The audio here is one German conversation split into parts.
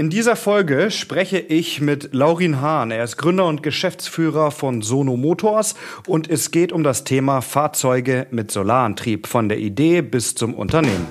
In dieser Folge spreche ich mit Laurin Hahn. Er ist Gründer und Geschäftsführer von Sono Motors und es geht um das Thema Fahrzeuge mit Solarantrieb von der Idee bis zum Unternehmen.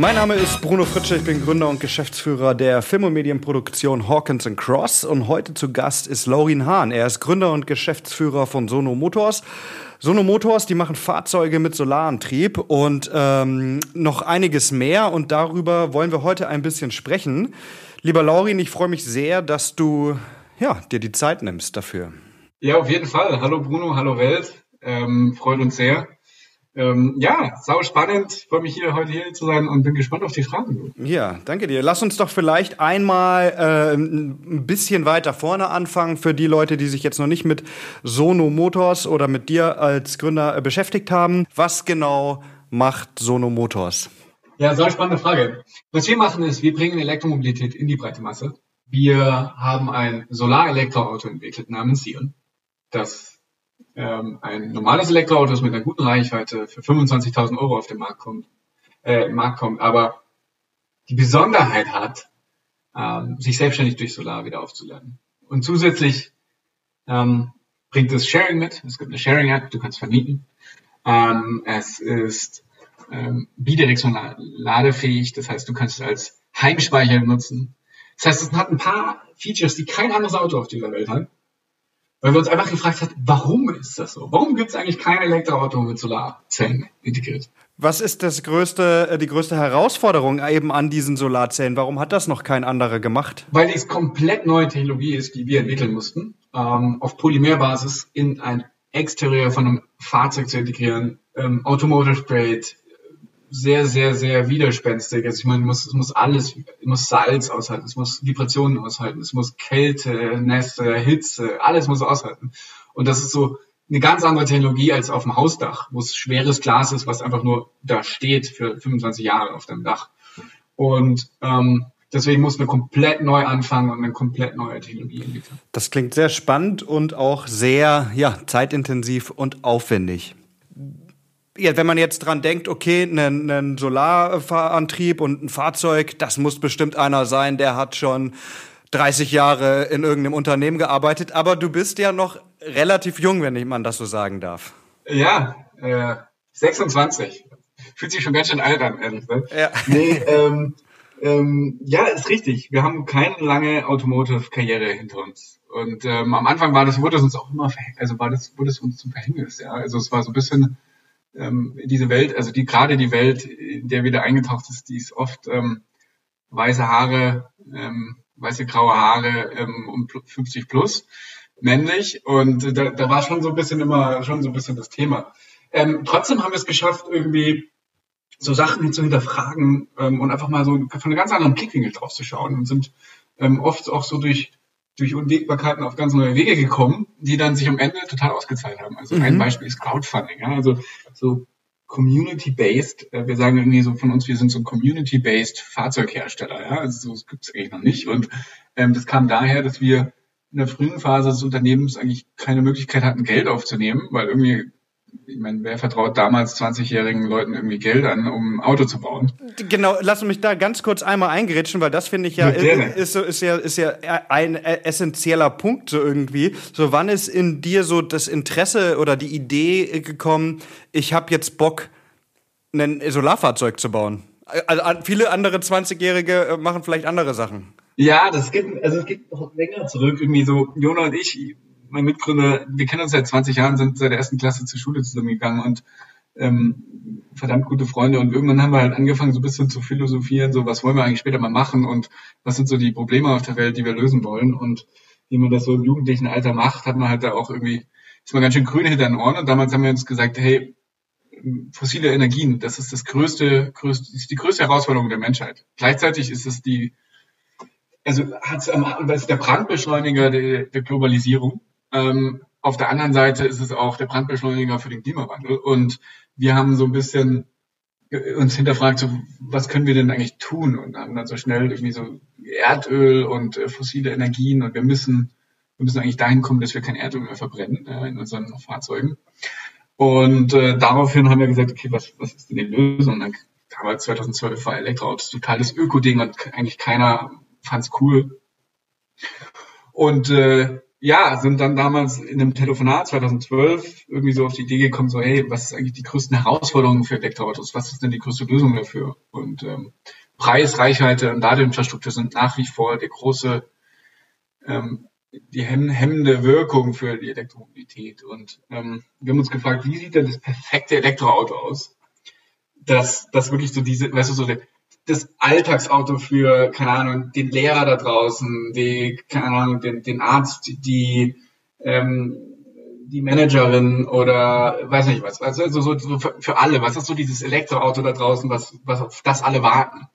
Mein Name ist Bruno Fritsche, ich bin Gründer und Geschäftsführer der Film- und Medienproduktion Hawkins Cross und heute zu Gast ist Laurin Hahn. Er ist Gründer und Geschäftsführer von Sono Motors. Sono Motors, die machen Fahrzeuge mit Solarantrieb und ähm, noch einiges mehr und darüber wollen wir heute ein bisschen sprechen. Lieber Laurin, ich freue mich sehr, dass du ja, dir die Zeit nimmst dafür. Ja, auf jeden Fall. Hallo Bruno, hallo Welt. Ähm, freut uns sehr. Ähm, ja, sau spannend. Freue mich hier heute hier zu sein und bin gespannt auf die Fragen. Ja, danke dir. Lass uns doch vielleicht einmal äh, ein bisschen weiter vorne anfangen für die Leute, die sich jetzt noch nicht mit Sono Motors oder mit dir als Gründer äh, beschäftigt haben. Was genau macht Sono Motors? Ja, sau spannende Frage. Was wir machen ist, wir bringen Elektromobilität in die breite Masse. Wir haben ein Solar-Elektroauto entwickelt namens Sion. Das ähm, ein normales Elektroauto, das mit einer guten Reichweite für 25.000 Euro auf den Markt kommt, äh, Markt kommt, aber die Besonderheit hat, ähm, sich selbstständig durch Solar wieder aufzuladen. Und zusätzlich ähm, bringt es Sharing mit. Es gibt eine Sharing-App, du kannst vermieten. Ähm, es ist ähm, bidirektional ladefähig, das heißt, du kannst es als Heimspeicher nutzen. Das heißt, es hat ein paar Features, die kein anderes Auto auf dieser Welt hat. Weil wir uns einfach gefragt haben, warum ist das so? Warum gibt es eigentlich kein Elektroauto mit Solarzellen integriert? Was ist das größte, äh, die größte Herausforderung eben an diesen Solarzellen? Warum hat das noch kein anderer gemacht? Weil es komplett neue Technologie ist, die wir entwickeln mussten, ähm, auf Polymerbasis in ein Exterieur von einem Fahrzeug zu integrieren, ähm, Automotive Grade, sehr, sehr, sehr widerspenstig. Also ich meine, es muss, es muss alles, es muss Salz aushalten, es muss Vibrationen aushalten, es muss Kälte, Nässe, Hitze, alles muss aushalten. Und das ist so eine ganz andere Technologie als auf dem Hausdach, wo es schweres Glas ist, was einfach nur da steht für 25 Jahre auf dem Dach. Und ähm, deswegen muss man komplett neu anfangen und eine komplett neue Technologie entwickeln. Das klingt sehr spannend und auch sehr ja, zeitintensiv und aufwendig ja, wenn man jetzt dran denkt, okay, ein, ein Solarantrieb und ein Fahrzeug, das muss bestimmt einer sein, der hat schon 30 Jahre in irgendeinem Unternehmen gearbeitet, aber du bist ja noch relativ jung, wenn man das so sagen darf. Ja, äh, 26. Fühlt sich schon ganz schön alt an, ehrlich gesagt. Ja. Nee, ähm, ähm, ja, ist richtig. Wir haben keine lange Automotive-Karriere hinter uns. Und ähm, am Anfang war das, wurde es uns auch immer, also war das, wurde es uns zum Verhängnis, ja. Also es war so ein bisschen, ähm, diese Welt, also die gerade die Welt, in der wieder eingetaucht ist, die ist oft ähm, weiße Haare, ähm, weiße graue Haare ähm, um 50 plus männlich und da, da war schon so ein bisschen immer schon so ein bisschen das Thema. Ähm, trotzdem haben wir es geschafft, irgendwie so Sachen zu hinterfragen ähm, und einfach mal so von einem ganz anderen Blickwinkel drauf zu schauen und sind ähm, oft auch so durch durch Unwägbarkeiten auf ganz neue Wege gekommen, die dann sich am Ende total ausgezahlt haben. Also mhm. ein Beispiel ist Crowdfunding. Ja? Also so community-based, äh, wir sagen irgendwie so von uns, wir sind so community-based Fahrzeughersteller. Ja? Also das gibt es eigentlich noch nicht. Und ähm, das kam daher, dass wir in der frühen Phase des Unternehmens eigentlich keine Möglichkeit hatten, Geld aufzunehmen, weil irgendwie ich meine, wer vertraut damals 20-jährigen Leuten irgendwie Geld an, um ein Auto zu bauen? Genau, lass mich da ganz kurz einmal eingerätschen, weil das finde ich ja, ist, so, ist ja, ist ja ein essentieller Punkt so irgendwie. So, wann ist in dir so das Interesse oder die Idee gekommen, ich habe jetzt Bock, ein Solarfahrzeug zu bauen? Also viele andere 20-Jährige äh, machen vielleicht andere Sachen. Ja, das geht, also es geht noch länger zurück. Irgendwie so, Jona und ich, mein Mitgründer, wir kennen uns seit 20 Jahren, sind seit der ersten Klasse zur Schule zusammengegangen und ähm, verdammt gute Freunde. Und irgendwann haben wir halt angefangen, so ein bisschen zu philosophieren, so was wollen wir eigentlich später mal machen und was sind so die Probleme auf der Welt, die wir lösen wollen. Und wie man das so im jugendlichen Alter macht, hat man halt da auch irgendwie, ist man ganz schön grün hinter den Ohren. Und damals haben wir uns gesagt, hey, fossile Energien, das ist das größte, größte ist die größte Herausforderung der Menschheit. Gleichzeitig ist es die, also hat es der Brandbeschleuniger der, der Globalisierung. Ähm, auf der anderen Seite ist es auch der Brandbeschleuniger für den Klimawandel. Und wir haben so ein bisschen uns hinterfragt, so, was können wir denn eigentlich tun? Und haben dann so schnell irgendwie so Erdöl und äh, fossile Energien und wir müssen wir müssen eigentlich dahin kommen, dass wir kein Erdöl mehr verbrennen äh, in unseren Fahrzeugen. Und äh, daraufhin haben wir gesagt, okay, was, was ist denn die Lösung? Und dann kam halt 2012 war Elektroautos total das Öko-Ding und eigentlich keiner fand's cool. Und äh, ja, sind dann damals in einem Telefonat 2012 irgendwie so auf die Idee gekommen, so hey, was ist eigentlich die größten Herausforderungen für Elektroautos? Was ist denn die größte Lösung dafür? Und ähm, Preis, Reichweite und Ladeinfrastruktur sind nach wie vor der große, ähm, die hemmende Wirkung für die Elektromobilität. Und ähm, wir haben uns gefragt, wie sieht denn das perfekte Elektroauto aus? Das, das wirklich so diese, weißt du, so der, das Alltagsauto für, keine Ahnung, den Lehrer da draußen, die, keine Ahnung, den, den Arzt, die, ähm, die Managerin oder weiß nicht was, also so, so für, alle, was ist so dieses Elektroauto da draußen, was, was auf das alle warten?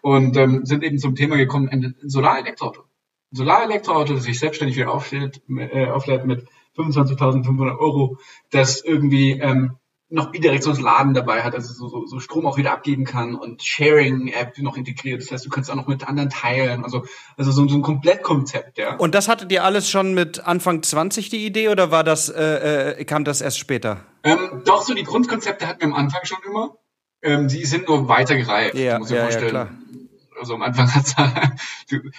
Und ähm, sind eben zum Thema gekommen, ein Solarelektroauto. Solarelektroauto, das sich selbstständig wieder aufstellt, äh, auflädt mit 25.500 Euro, das irgendwie ähm, noch Bidirektionsladen dabei hat, also so, so, so Strom auch wieder abgeben kann und Sharing-App noch integriert. Das heißt, du kannst auch noch mit anderen teilen. Also, also so, so ein Komplettkonzept, ja. Und das hattet ihr alles schon mit Anfang 20 die Idee oder war das, äh, äh, kam das erst später? Ähm, doch, so die Grundkonzepte hatten wir am Anfang schon immer. Ähm, die sind nur weitergereift, ja, muss ich ja, vorstellen. Ja, klar. Also am Anfang hat's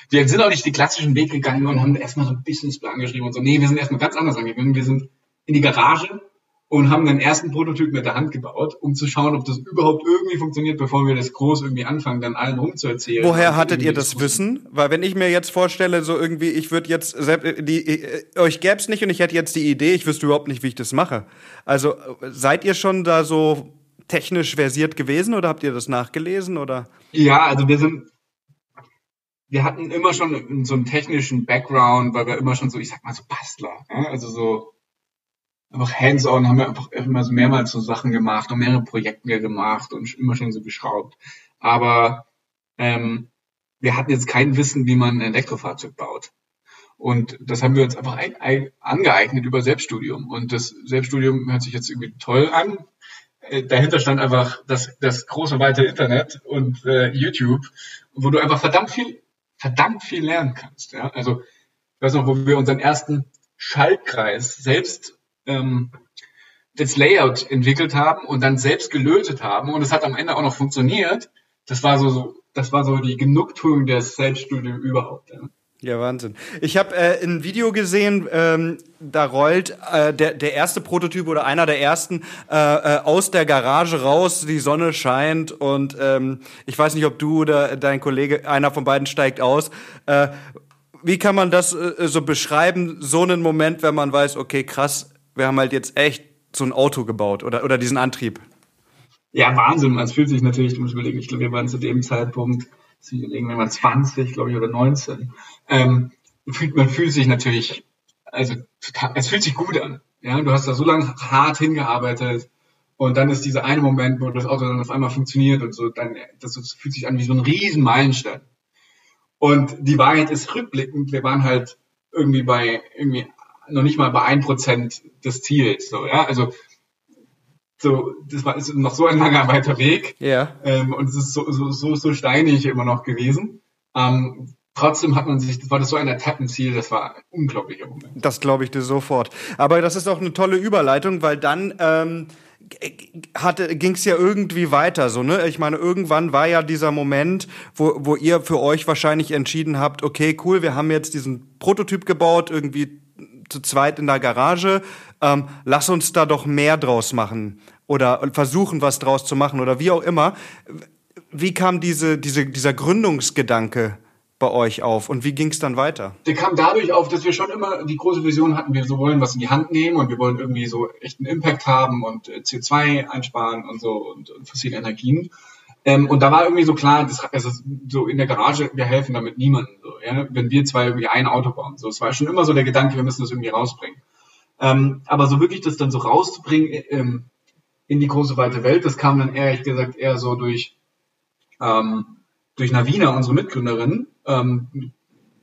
wir sind auch nicht den klassischen Weg gegangen und haben erstmal so einen Businessplan geschrieben und so. Nee, wir sind erstmal ganz anders angegangen. Wir sind in die Garage und haben den ersten Prototyp mit der Hand gebaut, um zu schauen, ob das überhaupt irgendwie funktioniert, bevor wir das groß irgendwie anfangen, dann allen rumzuerzählen. Woher hattet ihr das, Wissen? Weil wenn ich mir jetzt vorstelle, so irgendwie, ich würde jetzt, die, äh, euch gäb's nicht und ich hätte jetzt die Idee, ich wüsste überhaupt nicht, wie ich das mache. Also seid ihr schon da so technisch versiert gewesen oder habt ihr das nachgelesen oder? Ja, also wir sind, wir hatten immer schon so einen technischen Background, weil wir immer schon so, ich sag mal so Bastler, ja? also so einfach hands-on, haben wir einfach immer so mehrmals so Sachen gemacht und mehrere Projekte gemacht und immer schon so geschraubt. Aber ähm, wir hatten jetzt kein Wissen, wie man ein Elektrofahrzeug baut. Und das haben wir uns einfach ein, ein, angeeignet über Selbststudium. Und das Selbststudium hört sich jetzt irgendwie toll an. Äh, dahinter stand einfach das, das große weite Internet und äh, YouTube, wo du einfach verdammt viel, verdammt viel lernen kannst. Ja? Also ich weiß noch, wo wir unseren ersten Schaltkreis selbst ähm, das Layout entwickelt haben und dann selbst gelötet haben und es hat am Ende auch noch funktioniert. Das war so, so das war so die Genugtuung des Selbststudiums überhaupt. Ja. Ja, Wahnsinn. Ich habe äh, ein Video gesehen, ähm, da rollt äh, der, der erste Prototyp oder einer der ersten äh, äh, aus der Garage raus, die Sonne scheint und ähm, ich weiß nicht, ob du oder dein Kollege, einer von beiden steigt aus. Äh, wie kann man das äh, so beschreiben, so einen Moment, wenn man weiß, okay, krass, wir haben halt jetzt echt so ein Auto gebaut oder, oder diesen Antrieb. Ja, Wahnsinn. Es fühlt sich natürlich, du musst überlegen, ich glaube, wir waren zu dem Zeitpunkt, wir waren 20, glaube ich, oder 19. Ähm, fühlt, man fühlt sich natürlich, also es fühlt sich gut an. Ja, du hast da so lange hart hingearbeitet und dann ist dieser eine Moment, wo das Auto dann auf einmal funktioniert und so, dann, das fühlt sich an wie so ein riesen Meilenstein. Und die Wahrheit ist rückblickend, wir waren halt irgendwie bei irgendwie noch nicht mal bei ein Prozent des Ziels. So, ja, also so, das war ist noch so ein langer weiter Weg. Ja. Ähm, und es ist so, so, so, so steinig immer noch gewesen. Ähm, trotzdem hat man sich, das war das so ein Etappenziel, das war ein unglaublicher Moment. Das glaube ich dir sofort. Aber das ist auch eine tolle Überleitung, weil dann ähm, ging es ja irgendwie weiter, so ne? Ich meine, irgendwann war ja dieser Moment, wo, wo ihr für euch wahrscheinlich entschieden habt, okay, cool, wir haben jetzt diesen Prototyp gebaut, irgendwie zu zweit in der Garage. Ähm, lass uns da doch mehr draus machen oder versuchen, was draus zu machen oder wie auch immer. Wie kam diese, diese, dieser Gründungsgedanke bei euch auf und wie ging es dann weiter? Der kam dadurch auf, dass wir schon immer die große Vision hatten, wir so wollen was in die Hand nehmen und wir wollen irgendwie so echten Impact haben und äh, CO2 einsparen und so und, und fossile Energien. Ähm, und da war irgendwie so klar, das, also so in der Garage, wir helfen damit niemandem. So, ja? Wenn wir zwei irgendwie ein Auto bauen. So, es war schon immer so der Gedanke, wir müssen das irgendwie rausbringen. Ähm, aber so wirklich das dann so rauszubringen ähm, in die große weite Welt, das kam dann ehrlich gesagt eher so durch, ähm, durch Navina, unsere Mitgründerin, ähm,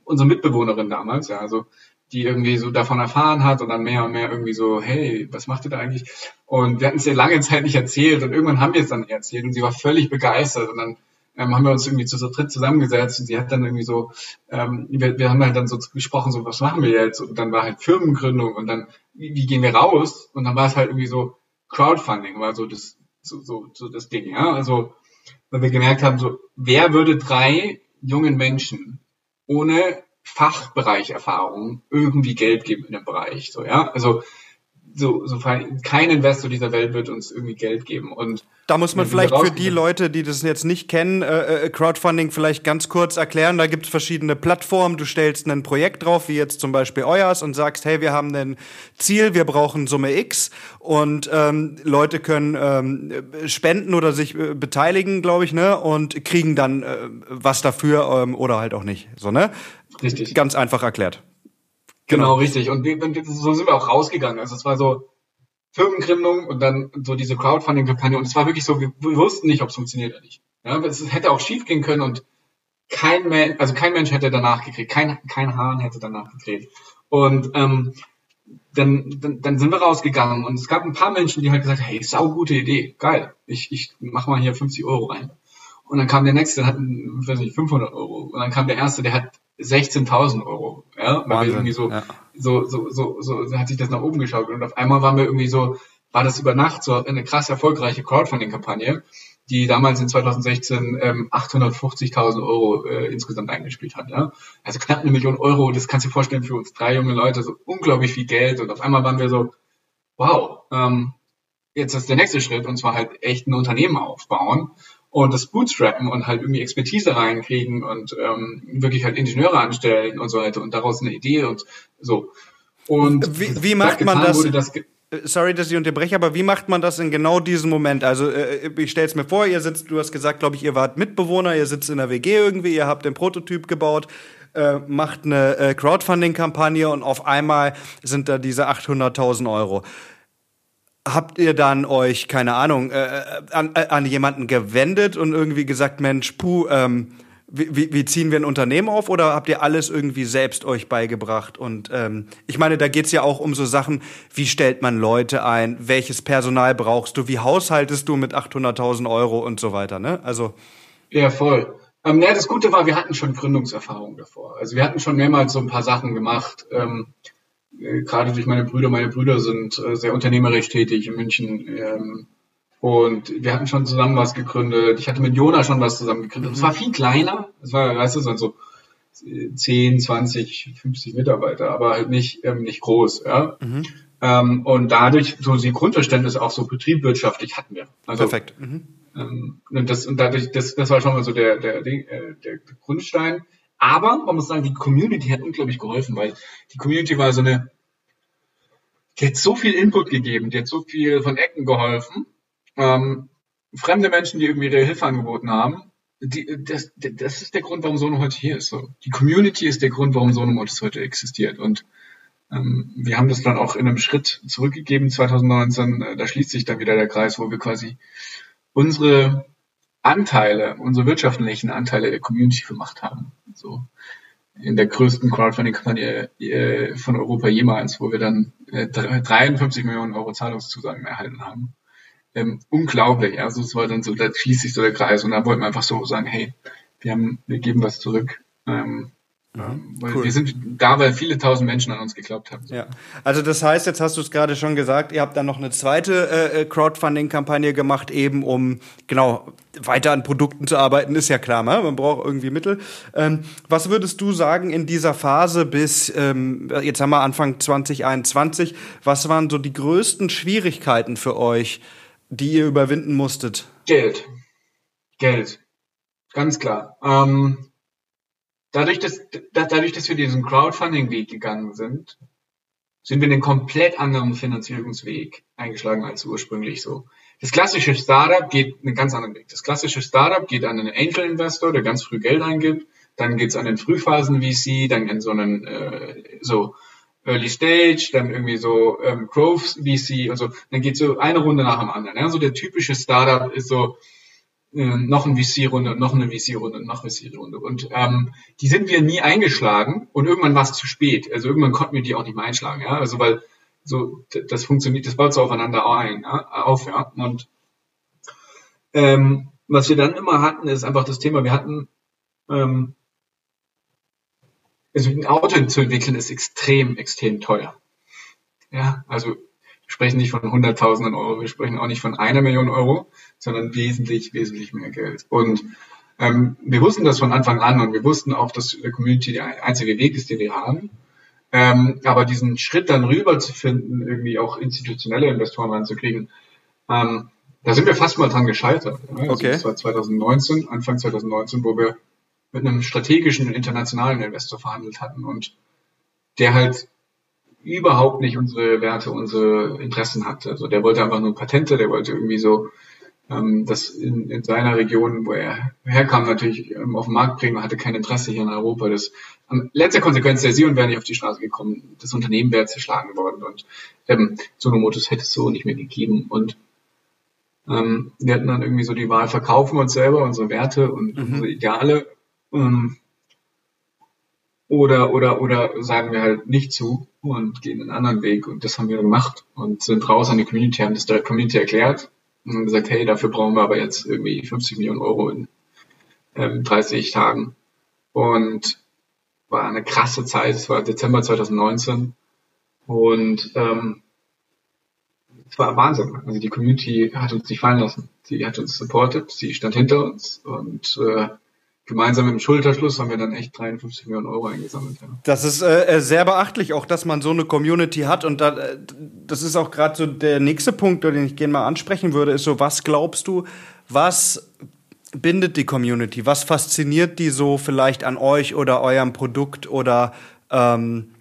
unsere Mitbewohnerin damals, ja, also die irgendwie so davon erfahren hat und dann mehr und mehr irgendwie so, hey, was macht ihr da eigentlich? Und wir hatten es ihr lange Zeit nicht erzählt und irgendwann haben wir es dann erzählt und sie war völlig begeistert und dann ähm, haben wir uns irgendwie zu so dritt zusammengesetzt und sie hat dann irgendwie so, ähm, wir, wir haben halt dann so gesprochen, so was machen wir jetzt? Und dann war halt Firmengründung und dann, wie, wie gehen wir raus? Und dann war es halt irgendwie so, Crowdfunding war so das, so, so, so das Ding, ja. Also, weil wir gemerkt haben, so, wer würde drei jungen Menschen ohne Fachbereicherfahrung irgendwie Geld geben in dem Bereich, so, ja. Also, so, so kein Investor dieser Welt wird uns irgendwie Geld geben. Und da muss man vielleicht für die Leute, die das jetzt nicht kennen, äh, äh, Crowdfunding vielleicht ganz kurz erklären. Da gibt es verschiedene Plattformen. Du stellst ein Projekt drauf, wie jetzt zum Beispiel euers, und sagst, hey, wir haben ein Ziel, wir brauchen Summe X und ähm, Leute können ähm, spenden oder sich äh, beteiligen, glaube ich, ne, und kriegen dann äh, was dafür ähm, oder halt auch nicht. So, ne? Richtig. Ganz einfach erklärt. Genau, richtig. Und wir, so sind wir auch rausgegangen. Also es war so Firmengründung und dann so diese Crowdfunding-Kampagne. Und es war wirklich so, wir, wir wussten nicht, ob es funktioniert oder nicht. Ja, es hätte auch schief gehen können und kein Mensch, also kein Mensch hätte danach gekriegt, kein, kein Hahn hätte danach gekriegt. Und ähm, dann, dann, dann sind wir rausgegangen und es gab ein paar Menschen, die halt gesagt haben, hey, sau gute Idee, geil, ich, ich mach mal hier 50 Euro rein. Und dann kam der nächste, der hat, weiß nicht, 500 Euro. Und dann kam der erste, der hat 16.000 Euro. Ja, weil wir irgendwie so, ja. so, so, so, so, so hat sich das nach oben geschaut. Und auf einmal waren wir irgendwie so, war das über Nacht so eine krass erfolgreiche Crowdfunding-Kampagne, die damals in 2016 ähm, 850.000 Euro äh, insgesamt eingespielt hat. Ja? Also knapp eine Million Euro, das kannst du dir vorstellen für uns drei junge Leute, so unglaublich viel Geld. Und auf einmal waren wir so, wow, ähm, jetzt ist der nächste Schritt, und zwar halt echt ein Unternehmen aufbauen und das Bootstrappen und halt irgendwie Expertise reinkriegen und ähm, wirklich halt Ingenieure anstellen und so weiter und daraus eine Idee und so. Und wie, wie macht man das? das äh, Sorry, dass ich unterbreche, aber wie macht man das in genau diesem Moment? Also äh, ich stelle es mir vor, ihr sitzt, du hast gesagt, glaube ich, ihr wart Mitbewohner, ihr sitzt in der WG irgendwie, ihr habt den Prototyp gebaut, äh, macht eine äh, Crowdfunding-Kampagne und auf einmal sind da diese 800.000 Euro habt ihr dann euch, keine Ahnung, äh, äh, an, äh, an jemanden gewendet und irgendwie gesagt, Mensch, puh, ähm, wie, wie ziehen wir ein Unternehmen auf oder habt ihr alles irgendwie selbst euch beigebracht? Und ähm, ich meine, da geht's ja auch um so Sachen, wie stellt man Leute ein, welches Personal brauchst du, wie haushaltest du mit 800.000 Euro und so weiter, ne? Also ja, voll. Ähm, ja, das Gute war, wir hatten schon Gründungserfahrung davor. Also wir hatten schon mehrmals so ein paar Sachen gemacht. Ähm, äh, gerade durch meine Brüder, meine Brüder sind äh, sehr unternehmerisch tätig in München. Ähm, und wir hatten schon zusammen was gegründet. Ich hatte mit Jona schon was zusammen gegründet. Es war viel kleiner. Es war, weißt du, so 10, 20, 50 Mitarbeiter, aber halt nicht, ähm, nicht groß. Ja? Mhm. Ähm, und dadurch, so die Grundverständnis auch so betriebwirtschaftlich hatten wir. Also, Perfekt. Mhm. Ähm, und, das, und dadurch, das, das war schon mal so der, der, der, äh, der Grundstein. Aber man muss sagen, die Community hat unglaublich geholfen, weil die Community war so eine, die hat so viel Input gegeben, die hat so viel von Ecken geholfen. Ähm, fremde Menschen, die irgendwie ihre Hilfe angeboten haben, die, das, das ist der Grund, warum Sono heute hier ist. So. Die Community ist der Grund, warum Sono heute existiert. Und ähm, wir haben das dann auch in einem Schritt zurückgegeben 2019. Äh, da schließt sich dann wieder der Kreis, wo wir quasi unsere Anteile, unsere wirtschaftlichen Anteile der Community gemacht haben. So in der größten Crowdfunding-Kampagne äh, von Europa jemals, wo wir dann 53 äh, Millionen Euro Zahlungszusagen erhalten haben. Ähm, unglaublich, also es war dann so, da schließt sich so der Kreis und da wollten wir einfach so sagen, hey, wir haben, wir geben was zurück. Ähm, Mhm, cool. Wir sind da, weil viele tausend Menschen an uns geglaubt haben. Ja, also das heißt, jetzt hast du es gerade schon gesagt, ihr habt dann noch eine zweite äh, äh, Crowdfunding-Kampagne gemacht, eben um genau weiter an Produkten zu arbeiten, ist ja klar, ne? man braucht irgendwie Mittel. Ähm, was würdest du sagen in dieser Phase bis, ähm, jetzt haben wir Anfang 2021, was waren so die größten Schwierigkeiten für euch, die ihr überwinden musstet? Geld. Geld. Ganz klar. Ähm dadurch, dass, dadurch, dass wir diesen Crowdfunding-Weg gegangen sind, sind wir einen komplett anderen Finanzierungsweg eingeschlagen als ursprünglich so. Das klassische Startup geht einen ganz anderen Weg. Das klassische Startup geht an einen Angel-Investor, der ganz früh Geld eingibt. Dann geht's an den Frühphasen-VC, dann in so einen äh, so Early Stage, dann irgendwie so ähm, Growth VC und so. Dann geht so eine Runde nach dem anderen. Ja? So der typische Startup ist so, noch eine VC-Runde, noch eine VC-Runde, noch eine VC-Runde. Und ähm, die sind wir nie eingeschlagen und irgendwann war es zu spät. Also irgendwann konnten wir die auch nicht mehr einschlagen, ja. Also weil so das funktioniert, das baut so aufeinander ein, ja? auf, ja. Und ähm, was wir dann immer hatten, ist einfach das Thema, wir hatten, ähm, also ein Auto zu entwickeln ist extrem, extrem teuer. Ja, also sprechen nicht von Hunderttausenden Euro, wir sprechen auch nicht von einer Million Euro, sondern wesentlich, wesentlich mehr Geld. Und ähm, wir wussten das von Anfang an und wir wussten auch, dass der Community der einzige Weg ist, den wir haben. Ähm, aber diesen Schritt dann rüber zu finden, irgendwie auch institutionelle Investoren ranzukriegen, ähm, da sind wir fast mal dran gescheitert. Also okay. Das war 2019, Anfang 2019, wo wir mit einem strategischen internationalen Investor verhandelt hatten und der halt überhaupt nicht unsere Werte, unsere Interessen hatte. Also der wollte einfach nur Patente, der wollte irgendwie so ähm, das in, in seiner Region, wo er herkam, natürlich ähm, auf den Markt bringen, hatte kein Interesse hier in Europa. Das ähm, letzte Konsequenz der Sion wäre nicht auf die Straße gekommen. Das Unternehmen wäre zerschlagen worden und ähm, Sonomotus hätte es so nicht mehr gegeben. Und ähm, wir hatten dann irgendwie so die Wahl, verkaufen wir uns selber, unsere Werte und mhm. unsere Ideale. Ähm, oder, oder, oder sagen wir halt nicht zu und gehen einen anderen Weg. Und das haben wir gemacht und sind raus an die Community, haben das der Community erklärt und haben gesagt, hey, dafür brauchen wir aber jetzt irgendwie 50 Millionen Euro in ähm, 30 Tagen. Und war eine krasse Zeit. Es war Dezember 2019 und ähm, es war Wahnsinn. Also die Community hat uns nicht fallen lassen. Sie hat uns supported, sie stand hinter uns und äh, gemeinsam im Schulterschluss haben wir dann echt 53 Millionen Euro eingesammelt. Ja. Das ist äh, sehr beachtlich, auch dass man so eine Community hat. Und da, äh, das ist auch gerade so der nächste Punkt, den ich gerne mal ansprechen würde, ist so, was glaubst du, was bindet die Community? Was fasziniert die so vielleicht an euch oder eurem Produkt oder ähm,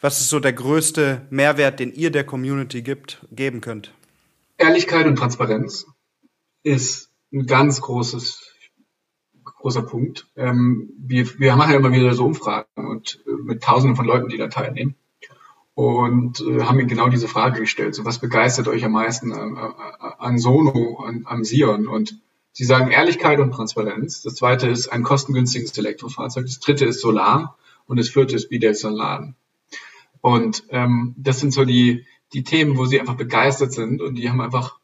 was ist so der größte Mehrwert, den ihr der Community gibt, geben könnt? Ehrlichkeit und Transparenz ist ein ganz großes, großer Punkt. Ähm, wir, wir machen ja immer wieder so Umfragen und äh, mit Tausenden von Leuten, die da teilnehmen. Und äh, haben ihnen genau diese Frage gestellt. So, was begeistert euch am meisten an, an Sono, an, am Sion? Und sie sagen Ehrlichkeit und Transparenz. Das zweite ist ein kostengünstiges Elektrofahrzeug. Das dritte ist Solar. Und das vierte ist Bidirektionalladen. Und ähm, das sind so die, die Themen, wo sie einfach begeistert sind und die haben einfach,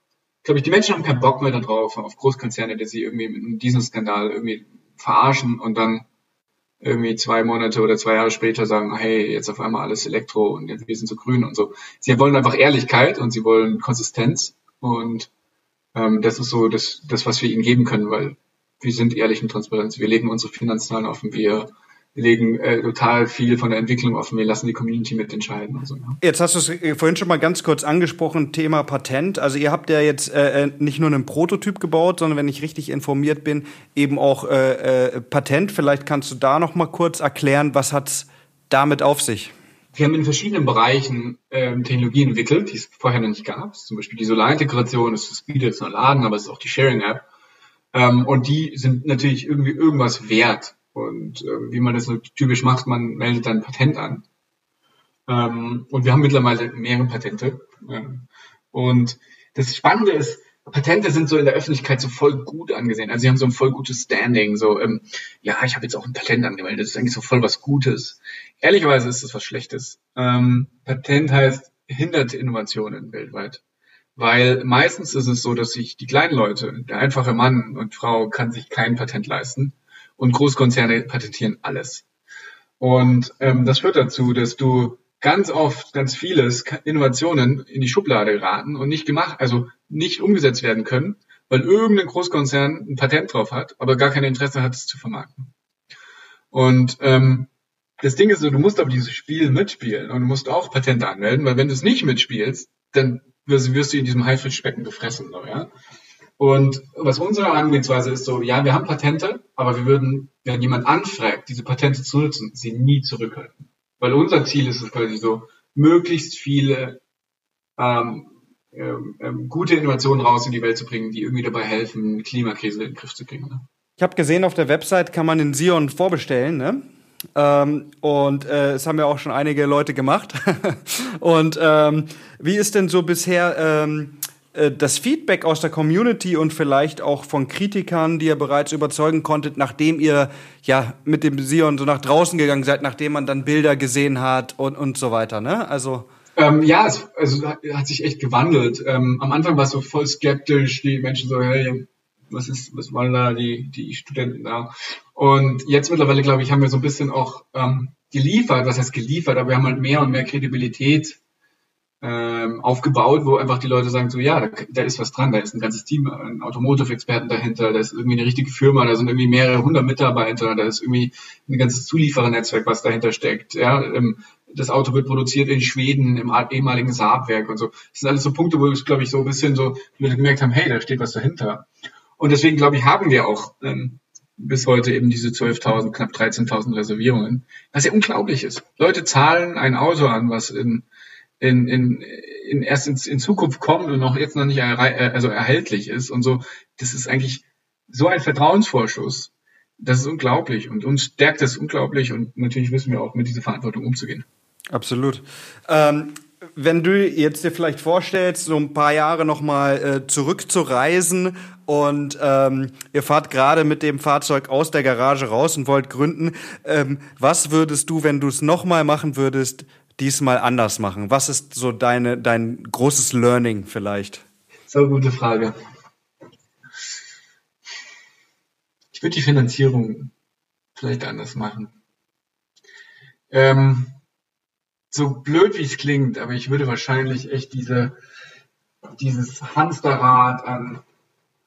glaube ich, die Menschen haben keinen Bock mehr darauf, auf Großkonzerne, die sie irgendwie mit diesem Skandal irgendwie verarschen und dann irgendwie zwei Monate oder zwei Jahre später sagen, hey, jetzt auf einmal alles Elektro und wir sind so grün und so. Sie wollen einfach Ehrlichkeit und sie wollen Konsistenz und ähm, das ist so das, das, was wir ihnen geben können, weil wir sind ehrlich und transparent. Wir legen unsere Finanzzahlen offen, wir wir legen äh, total viel von der Entwicklung offen. Wir lassen die Community mitentscheiden und so. Ja. Jetzt hast du es äh, vorhin schon mal ganz kurz angesprochen, Thema Patent. Also ihr habt ja jetzt äh, äh, nicht nur einen Prototyp gebaut, sondern wenn ich richtig informiert bin, eben auch äh, äh, Patent. Vielleicht kannst du da noch mal kurz erklären, was hat's damit auf sich? Wir haben in verschiedenen Bereichen ähm, Technologien entwickelt, die es vorher noch nicht gab. Zum Beispiel die Solarintegration, das ist Speed noch Laden, aber es ist auch die Sharing-App. Ähm, und die sind natürlich irgendwie irgendwas wert. Und äh, wie man das so typisch macht, man meldet dann ein Patent an. Ähm, und wir haben mittlerweile mehrere Patente. Ähm, und das Spannende ist, Patente sind so in der Öffentlichkeit so voll gut angesehen. Also sie haben so ein voll gutes Standing. So, ähm, ja, ich habe jetzt auch ein Patent angemeldet. Das ist eigentlich so voll was Gutes. Ehrlicherweise ist das was Schlechtes. Ähm, Patent heißt hindert Innovationen weltweit. Weil meistens ist es so, dass sich die kleinen Leute, der einfache Mann und Frau kann sich kein Patent leisten und Großkonzerne patentieren alles. Und ähm, das führt dazu, dass du ganz oft ganz vieles Innovationen in die Schublade geraten und nicht gemacht, also nicht umgesetzt werden können, weil irgendein Großkonzern ein Patent drauf hat, aber gar kein Interesse hat, es zu vermarkten. Und ähm, das Ding ist so, du musst aber dieses Spiel mitspielen und du musst auch Patente anmelden, weil wenn du es nicht mitspielst, dann wirst, wirst du in diesem Haifischbecken gefressen. So, ja? Und was unsere Angehensweise ist so, ja, wir haben Patente, aber wir würden, wenn jemand anfragt, diese Patente zu nutzen, sie nie zurückhalten. Weil unser Ziel ist es quasi so, möglichst viele ähm, ähm, ähm, gute Innovationen raus in die Welt zu bringen, die irgendwie dabei helfen, Klimakrise in den Griff zu kriegen. Ne? Ich habe gesehen, auf der Website kann man den Sion vorbestellen, ne? Ähm, und äh, es haben ja auch schon einige Leute gemacht. und ähm, wie ist denn so bisher ähm, äh, das Feedback aus der Community und vielleicht auch von Kritikern, die ihr bereits überzeugen konntet, nachdem ihr ja mit dem Sion so nach draußen gegangen seid, nachdem man dann Bilder gesehen hat und, und so weiter, ne? Also. Ähm, ja, es also, hat sich echt gewandelt. Ähm, am Anfang war es so voll skeptisch, die Menschen so, hey, was ist, was wollen da die, die Studenten da? Und jetzt mittlerweile, glaube ich, haben wir so ein bisschen auch ähm, geliefert, was heißt geliefert, aber wir haben halt mehr und mehr Kredibilität ähm, aufgebaut, wo einfach die Leute sagen so, ja, da, da ist was dran, da ist ein ganzes Team, ein Automotive-Experten dahinter, da ist irgendwie eine richtige Firma, da sind irgendwie mehrere hundert Mitarbeiter, da ist irgendwie ein ganzes Zulieferernetzwerk, was dahinter steckt. Ja, ähm, das Auto wird produziert in Schweden im ehemaligen Saabwerk und so. Das sind alles so Punkte, wo ich, glaube ich, so ein bisschen so die Leute gemerkt haben, hey, da steht was dahinter. Und deswegen, glaube ich, haben wir auch ähm, bis heute eben diese 12.000, knapp 13.000 Reservierungen, was ja unglaublich ist. Leute zahlen ein Auto an, was in in, in, in erst in, in Zukunft kommt und noch jetzt noch nicht er, also erhältlich ist und so, das ist eigentlich so ein Vertrauensvorschuss. Das ist unglaublich und uns stärkt das unglaublich und natürlich wissen wir auch, mit dieser Verantwortung umzugehen. Absolut. Ähm, wenn du jetzt dir vielleicht vorstellst, so ein paar Jahre nochmal äh, zurückzureisen und ähm, ihr fahrt gerade mit dem Fahrzeug aus der Garage raus und wollt gründen, ähm, was würdest du, wenn du es nochmal machen würdest, diesmal anders machen? Was ist so deine, dein großes Learning vielleicht? So gute Frage. Ich würde die Finanzierung vielleicht anders machen. Ähm, so blöd wie es klingt, aber ich würde wahrscheinlich echt diese, dieses Hamsterrad an,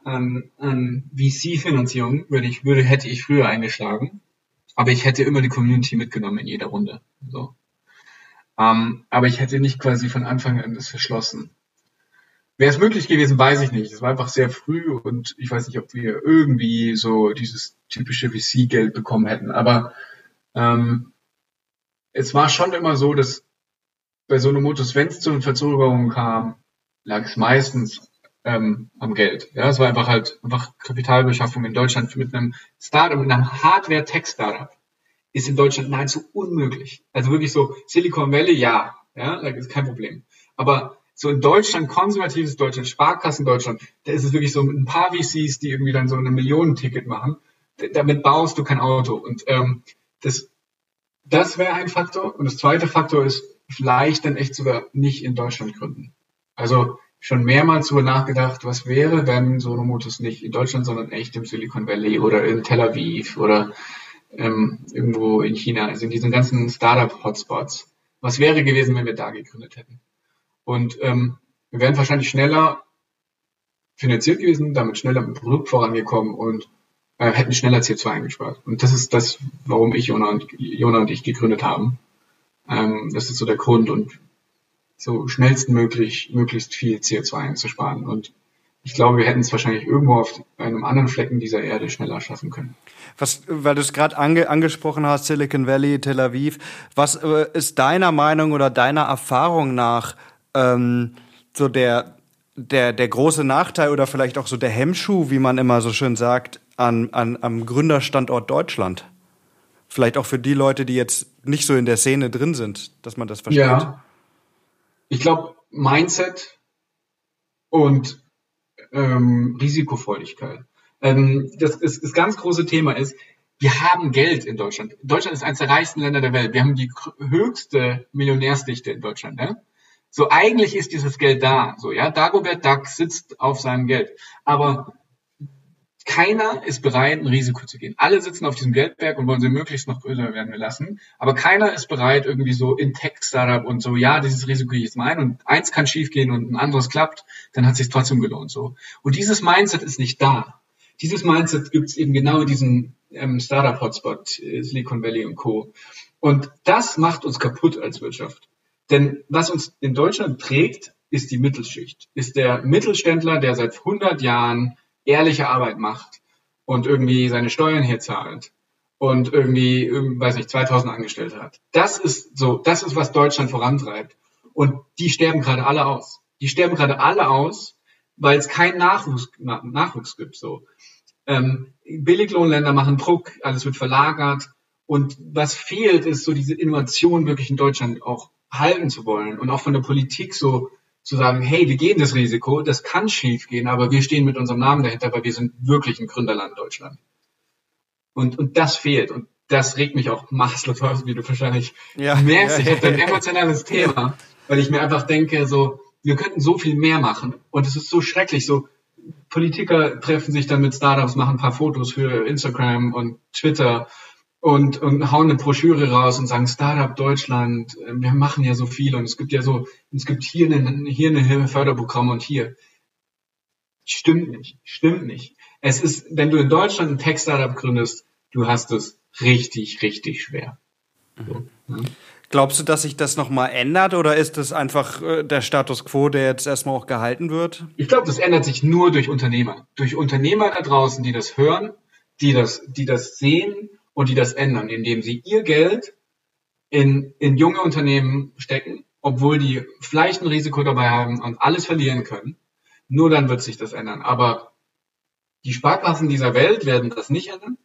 an, an VC-Finanzierung würde ich, würde, hätte ich früher eingeschlagen. Aber ich hätte immer die Community mitgenommen in jeder Runde. So. Ähm, aber ich hätte nicht quasi von Anfang an das verschlossen. Wäre es möglich gewesen, weiß ich nicht. Es war einfach sehr früh und ich weiß nicht, ob wir irgendwie so dieses typische VC-Geld bekommen hätten. Aber ähm, es war schon immer so, dass bei so einem Motus, wenn es zu einer Verzögerung kam, lag es meistens ähm, am Geld. Ja, es war einfach halt einfach Kapitalbeschaffung in Deutschland mit einem Startup, mit einem Hardware-Tech-Startup ist in Deutschland nahezu unmöglich. Also wirklich so Silicon Valley, ja, ja, da ist kein Problem. Aber so in Deutschland, konservatives Deutschland, Sparkassen Deutschland, da ist es wirklich so ein paar VCs, die irgendwie dann so eine Millionenticket machen. Damit baust du kein Auto. Und ähm, das, das wäre ein Faktor. Und das zweite Faktor ist vielleicht dann echt sogar nicht in Deutschland gründen. Also schon mehrmals darüber nachgedacht, was wäre, wenn Sonomotus nicht in Deutschland, sondern echt im Silicon Valley oder in Tel Aviv oder ähm, irgendwo in China, also in diesen ganzen Startup-Hotspots. Was wäre gewesen, wenn wir da gegründet hätten? Und ähm, wir wären wahrscheinlich schneller finanziert gewesen, damit schneller mit dem Produkt vorangekommen und äh, hätten schneller CO2 eingespart. Und das ist das, warum ich Jona und, Jona und ich gegründet haben. Ähm, das ist so der Grund und so schnellstmöglich möglichst viel CO2 einzusparen. Und ich glaube, wir hätten es wahrscheinlich irgendwo auf einem anderen Flecken dieser Erde schneller schaffen können. Was, weil du es gerade ange, angesprochen hast, Silicon Valley, Tel Aviv, was äh, ist deiner Meinung oder deiner Erfahrung nach ähm, so der, der, der große Nachteil oder vielleicht auch so der Hemmschuh, wie man immer so schön sagt, an, an, am Gründerstandort Deutschland? Vielleicht auch für die Leute, die jetzt nicht so in der Szene drin sind, dass man das versteht. Ja. Ich glaube, Mindset und ähm, Risikofreudigkeit. Ähm, das, das, das ganz große Thema ist, wir haben Geld in Deutschland. Deutschland ist eines der reichsten Länder der Welt. Wir haben die höchste Millionärsdichte in Deutschland. Ne? So eigentlich ist dieses Geld da. So ja, Dagobert Duck sitzt auf seinem Geld, aber keiner ist bereit, ein Risiko zu gehen. Alle sitzen auf diesem Geldberg und wollen sie möglichst noch größer werden lassen. Aber keiner ist bereit, irgendwie so in Tech-Startup und so, ja, dieses Risiko gehe ich jetzt mal ein und eins kann schiefgehen und ein anderes klappt, dann hat es sich trotzdem gelohnt. so. Und dieses Mindset ist nicht da. Dieses Mindset gibt es eben genau in diesem ähm, Startup-Hotspot, äh, Silicon Valley und Co. Und das macht uns kaputt als Wirtschaft. Denn was uns in Deutschland trägt, ist die Mittelschicht, ist der Mittelständler, der seit 100 Jahren ehrliche Arbeit macht und irgendwie seine Steuern hier zahlt und irgendwie, weiß nicht, 2000 Angestellte hat. Das ist so, das ist, was Deutschland vorantreibt. Und die sterben gerade alle aus. Die sterben gerade alle aus, weil es keinen Nachwuchs, Nachwuchs gibt. So. Ähm, Billiglohnländer machen Druck, alles wird verlagert. Und was fehlt, ist so diese Innovation wirklich in Deutschland auch halten zu wollen und auch von der Politik so zu sagen, hey, wir gehen das Risiko, das kann schief gehen, aber wir stehen mit unserem Namen dahinter, weil wir sind wirklich ein Gründerland Deutschland. Und, und das fehlt. Und das regt mich auch maßlos aus, wie du wahrscheinlich ja, merkst. Ja, ich habe ein emotionales Thema, weil ich mir einfach denke, so, wir könnten so viel mehr machen. Und es ist so schrecklich, so, Politiker treffen sich dann mit Startups, machen ein paar Fotos für Instagram und Twitter und, und hauen eine Broschüre raus und sagen Startup Deutschland, äh, wir machen ja so viel und es gibt ja so, es gibt hier ein hier eine Förderprogramm und hier. Stimmt nicht, stimmt nicht. Es ist, wenn du in Deutschland ein Tech-Startup gründest, du hast es richtig, richtig schwer. So, ne? Glaubst du, dass sich das nochmal ändert oder ist das einfach äh, der Status quo, der jetzt erstmal auch gehalten wird? Ich glaube, das ändert sich nur durch Unternehmer. Durch Unternehmer da draußen, die das hören, die das, die das sehen und die das ändern, indem sie ihr Geld in, in junge Unternehmen stecken, obwohl die vielleicht ein Risiko dabei haben und alles verlieren können. Nur dann wird sich das ändern. Aber die Sparkassen dieser Welt werden das nicht ändern.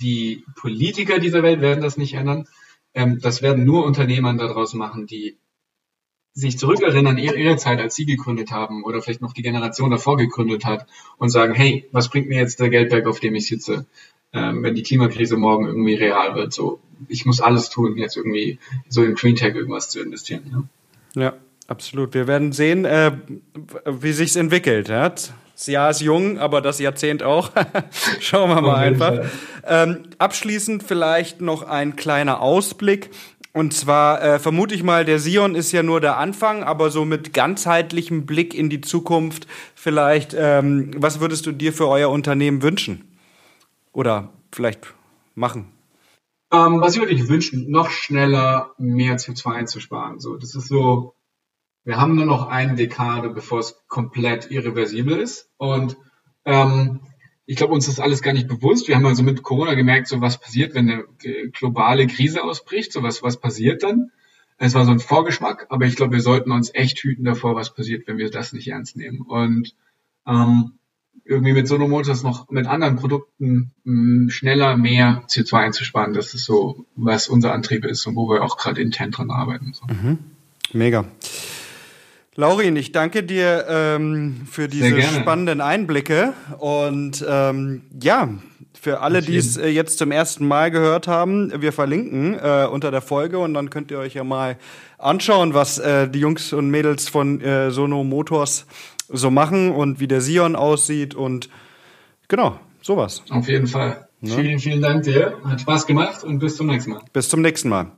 Die Politiker dieser Welt werden das nicht ändern. Ähm, das werden nur Unternehmer daraus machen, die sich zurückerinnern, ihre, ihre Zeit, als sie gegründet haben oder vielleicht noch die Generation davor gegründet hat und sagen, hey, was bringt mir jetzt der Geldberg, auf dem ich sitze, wenn die Klimakrise morgen irgendwie real wird? So, ich muss alles tun, jetzt irgendwie so in Green Tech irgendwas zu investieren. Ja, ja absolut. Wir werden sehen, äh, wie sich's entwickelt. Ja? Das Jahr ist jung, aber das Jahrzehnt auch. Schauen wir mal einfach. Ähm, abschließend vielleicht noch ein kleiner Ausblick. Und zwar äh, vermute ich mal, der Sion ist ja nur der Anfang, aber so mit ganzheitlichem Blick in die Zukunft vielleicht, ähm, was würdest du dir für euer Unternehmen wünschen? Oder vielleicht machen? Ähm, was ich würde ich wünschen, noch schneller mehr CO2 einzusparen. So, das ist so, wir haben nur noch eine Dekade, bevor es komplett irreversibel ist. Und ähm, ich glaube, uns ist alles gar nicht bewusst. Wir haben also mit Corona gemerkt, so was passiert, wenn eine globale Krise ausbricht, so was, was passiert dann. Es war so ein Vorgeschmack, aber ich glaube, wir sollten uns echt hüten davor, was passiert, wenn wir das nicht ernst nehmen. Und ähm, irgendwie mit Sono Motors noch mit anderen Produkten mh, schneller mehr CO2 einzusparen, das ist so, was unser Antrieb ist und wo wir auch gerade intern dran arbeiten. So. Mhm. Mega. Laurin, ich danke dir ähm, für diese spannenden Einblicke und ähm, ja, für alle, die es äh, jetzt zum ersten Mal gehört haben, wir verlinken äh, unter der Folge und dann könnt ihr euch ja mal anschauen, was äh, die Jungs und Mädels von äh, Sono Motors so machen und wie der Sion aussieht und genau, sowas. Auf jeden Fall. Ne? Vielen, vielen Dank dir. Hat Spaß gemacht und bis zum nächsten Mal. Bis zum nächsten Mal.